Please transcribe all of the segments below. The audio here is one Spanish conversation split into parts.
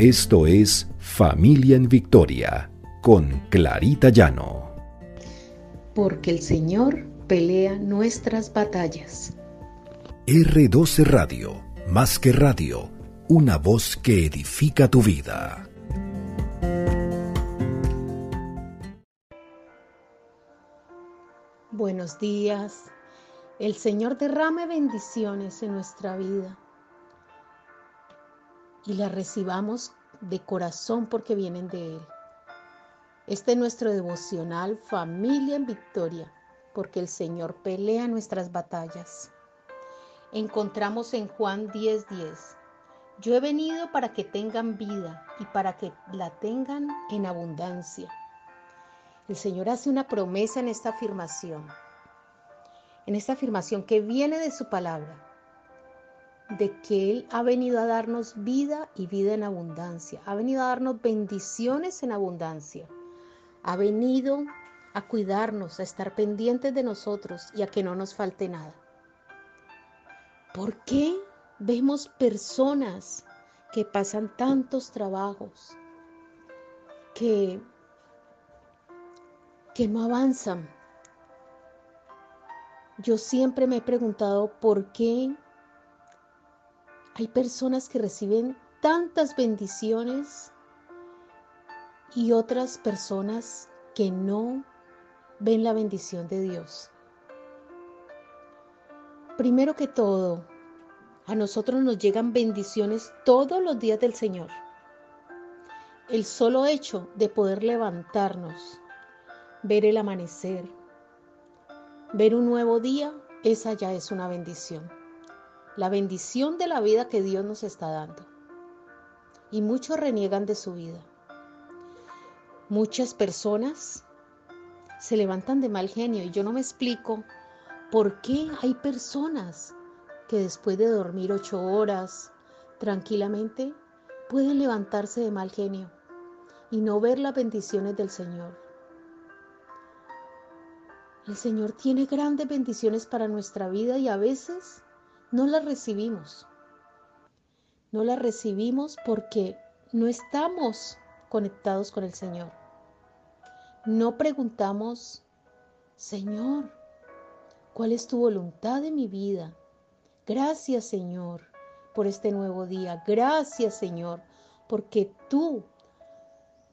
Esto es Familia en Victoria con Clarita Llano. Porque el Señor pelea nuestras batallas. R12 Radio, más que radio, una voz que edifica tu vida. Buenos días. El Señor derrame bendiciones en nuestra vida y las recibamos de corazón porque vienen de Él. Este es nuestro devocional Familia en Victoria, porque el Señor pelea nuestras batallas. Encontramos en Juan 10:10, 10, yo he venido para que tengan vida y para que la tengan en abundancia. El Señor hace una promesa en esta afirmación, en esta afirmación que viene de su palabra de que Él ha venido a darnos vida y vida en abundancia, ha venido a darnos bendiciones en abundancia, ha venido a cuidarnos, a estar pendientes de nosotros y a que no nos falte nada. ¿Por qué vemos personas que pasan tantos trabajos, que, que no avanzan? Yo siempre me he preguntado por qué hay personas que reciben tantas bendiciones y otras personas que no ven la bendición de Dios. Primero que todo, a nosotros nos llegan bendiciones todos los días del Señor. El solo hecho de poder levantarnos, ver el amanecer, ver un nuevo día, esa ya es una bendición la bendición de la vida que Dios nos está dando. Y muchos reniegan de su vida. Muchas personas se levantan de mal genio y yo no me explico por qué hay personas que después de dormir ocho horas tranquilamente pueden levantarse de mal genio y no ver las bendiciones del Señor. El Señor tiene grandes bendiciones para nuestra vida y a veces no la recibimos. No la recibimos porque no estamos conectados con el Señor. No preguntamos, Señor, ¿cuál es tu voluntad de mi vida? Gracias, Señor, por este nuevo día. Gracias, Señor, porque tú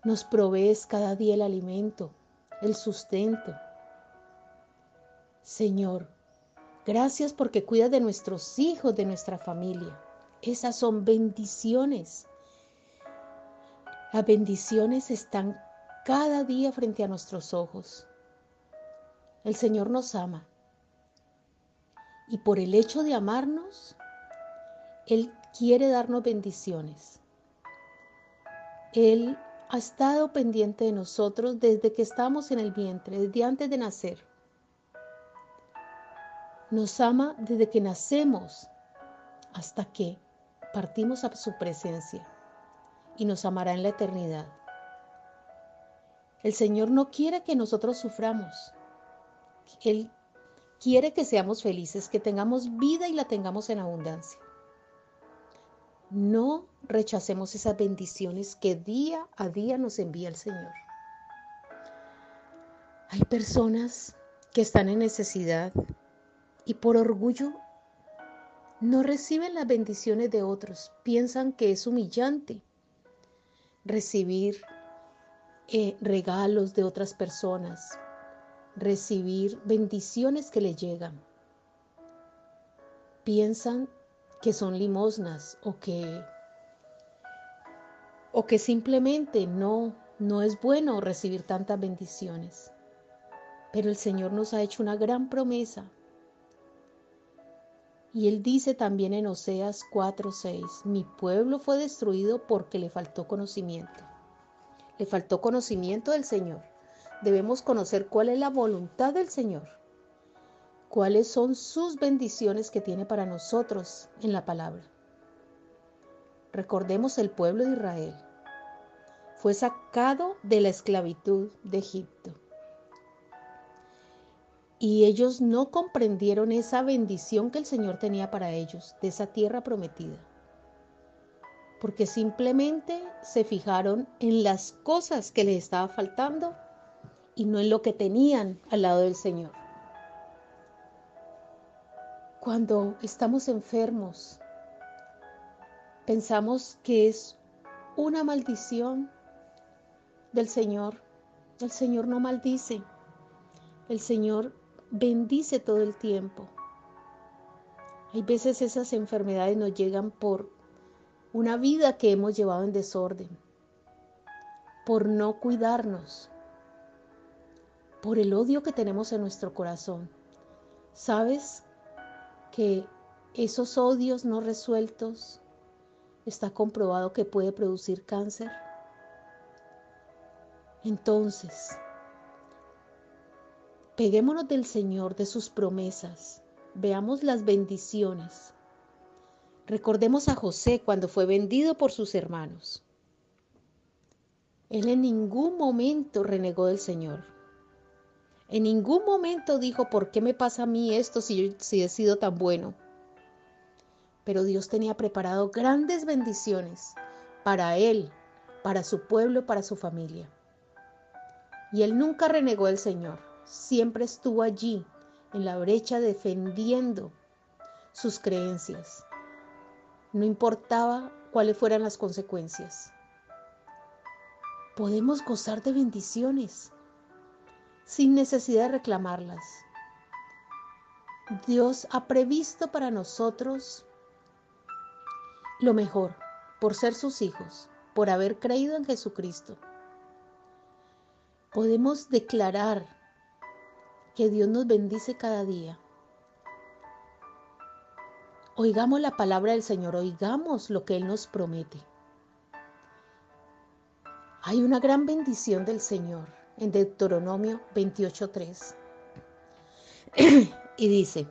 nos provees cada día el alimento, el sustento. Señor, Gracias porque cuidas de nuestros hijos, de nuestra familia. Esas son bendiciones. Las bendiciones están cada día frente a nuestros ojos. El Señor nos ama. Y por el hecho de amarnos, Él quiere darnos bendiciones. Él ha estado pendiente de nosotros desde que estamos en el vientre, desde antes de nacer. Nos ama desde que nacemos hasta que partimos a su presencia y nos amará en la eternidad. El Señor no quiere que nosotros suframos. Él quiere que seamos felices, que tengamos vida y la tengamos en abundancia. No rechacemos esas bendiciones que día a día nos envía el Señor. Hay personas que están en necesidad, y por orgullo no reciben las bendiciones de otros. Piensan que es humillante recibir eh, regalos de otras personas, recibir bendiciones que le llegan. Piensan que son limosnas o que o que simplemente no no es bueno recibir tantas bendiciones. Pero el Señor nos ha hecho una gran promesa y él dice también en Oseas 4:6, mi pueblo fue destruido porque le faltó conocimiento. Le faltó conocimiento del Señor. Debemos conocer cuál es la voluntad del Señor, cuáles son sus bendiciones que tiene para nosotros en la palabra. Recordemos el pueblo de Israel. Fue sacado de la esclavitud de Egipto y ellos no comprendieron esa bendición que el Señor tenía para ellos, de esa tierra prometida. porque simplemente se fijaron en las cosas que les estaba faltando y no en lo que tenían al lado del Señor. Cuando estamos enfermos, pensamos que es una maldición del Señor. El Señor no maldice. El Señor bendice todo el tiempo. Hay veces esas enfermedades nos llegan por una vida que hemos llevado en desorden, por no cuidarnos, por el odio que tenemos en nuestro corazón. ¿Sabes que esos odios no resueltos está comprobado que puede producir cáncer? Entonces, peguémonos del Señor, de sus promesas, veamos las bendiciones. Recordemos a José cuando fue vendido por sus hermanos. Él en ningún momento renegó del Señor. En ningún momento dijo, ¿por qué me pasa a mí esto si, si he sido tan bueno? Pero Dios tenía preparado grandes bendiciones para él, para su pueblo, para su familia. Y él nunca renegó del Señor, siempre estuvo allí, en la brecha, defendiendo sus creencias. No importaba cuáles fueran las consecuencias. Podemos gozar de bendiciones sin necesidad de reclamarlas. Dios ha previsto para nosotros lo mejor por ser sus hijos, por haber creído en Jesucristo. Podemos declarar que Dios nos bendice cada día. Oigamos la palabra del Señor, oigamos lo que Él nos promete. Hay una gran bendición del Señor en Deuteronomio 28.3. y dice,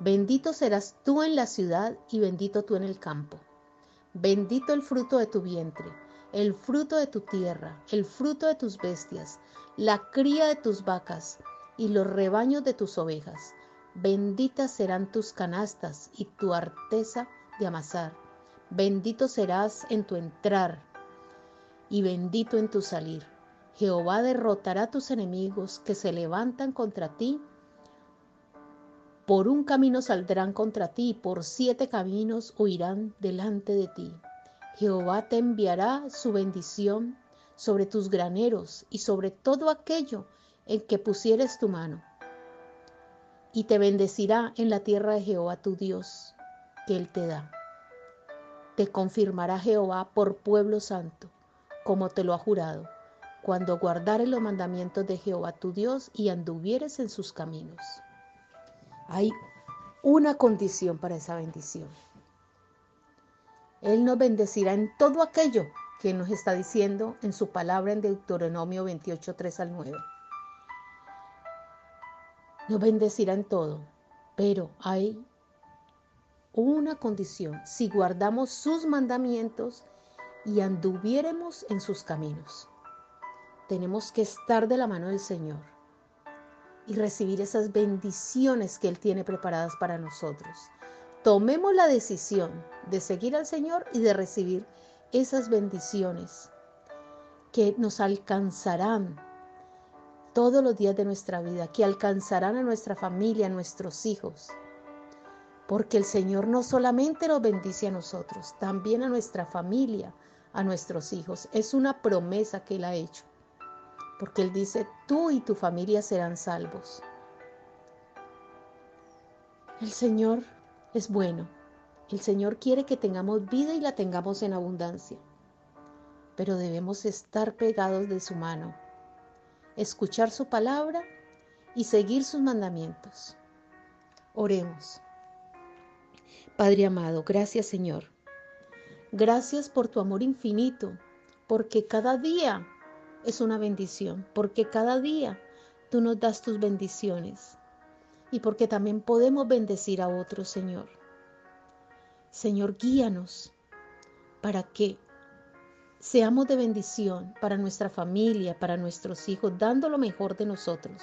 bendito serás tú en la ciudad y bendito tú en el campo. Bendito el fruto de tu vientre, el fruto de tu tierra, el fruto de tus bestias, la cría de tus vacas y los rebaños de tus ovejas. Benditas serán tus canastas y tu arteza de amasar. Bendito serás en tu entrar y bendito en tu salir Jehová derrotará tus enemigos que se levantan contra ti. Por un camino saldrán contra ti, por siete caminos huirán delante de ti. Jehová te enviará su bendición sobre tus graneros y sobre todo aquello en que pusieres tu mano. Y te bendecirá en la tierra de Jehová tu Dios, que Él te da. Te confirmará Jehová por pueblo santo, como te lo ha jurado cuando guardares los mandamientos de Jehová tu Dios y anduvieres en sus caminos. Hay una condición para esa bendición. Él nos bendecirá en todo aquello que nos está diciendo en su palabra en Deuteronomio 28, 3 al 9. Nos bendecirá en todo, pero hay una condición, si guardamos sus mandamientos y anduviéremos en sus caminos tenemos que estar de la mano del Señor y recibir esas bendiciones que Él tiene preparadas para nosotros. Tomemos la decisión de seguir al Señor y de recibir esas bendiciones que nos alcanzarán todos los días de nuestra vida, que alcanzarán a nuestra familia, a nuestros hijos. Porque el Señor no solamente nos bendice a nosotros, también a nuestra familia, a nuestros hijos. Es una promesa que Él ha hecho porque Él dice, tú y tu familia serán salvos. El Señor es bueno. El Señor quiere que tengamos vida y la tengamos en abundancia. Pero debemos estar pegados de su mano, escuchar su palabra y seguir sus mandamientos. Oremos. Padre amado, gracias Señor. Gracias por tu amor infinito, porque cada día es una bendición, porque cada día tú nos das tus bendiciones y porque también podemos bendecir a otros, Señor. Señor, guíanos para que seamos de bendición para nuestra familia, para nuestros hijos, dando lo mejor de nosotros,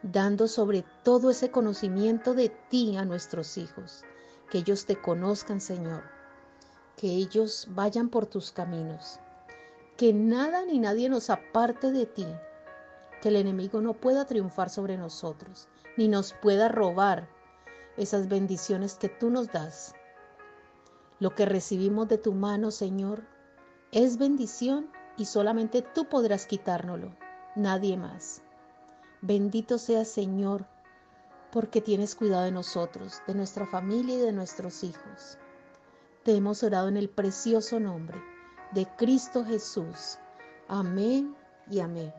dando sobre todo ese conocimiento de ti a nuestros hijos, que ellos te conozcan, Señor, que ellos vayan por tus caminos, que nada ni nadie nos aparte de ti, que el enemigo no pueda triunfar sobre nosotros, ni nos pueda robar esas bendiciones que tú nos das. Lo que recibimos de tu mano, Señor, es bendición y solamente tú podrás quitárnoslo, nadie más. Bendito sea, Señor, porque tienes cuidado de nosotros, de nuestra familia y de nuestros hijos. Te hemos orado en el precioso nombre de Cristo Jesús. Amén y amén.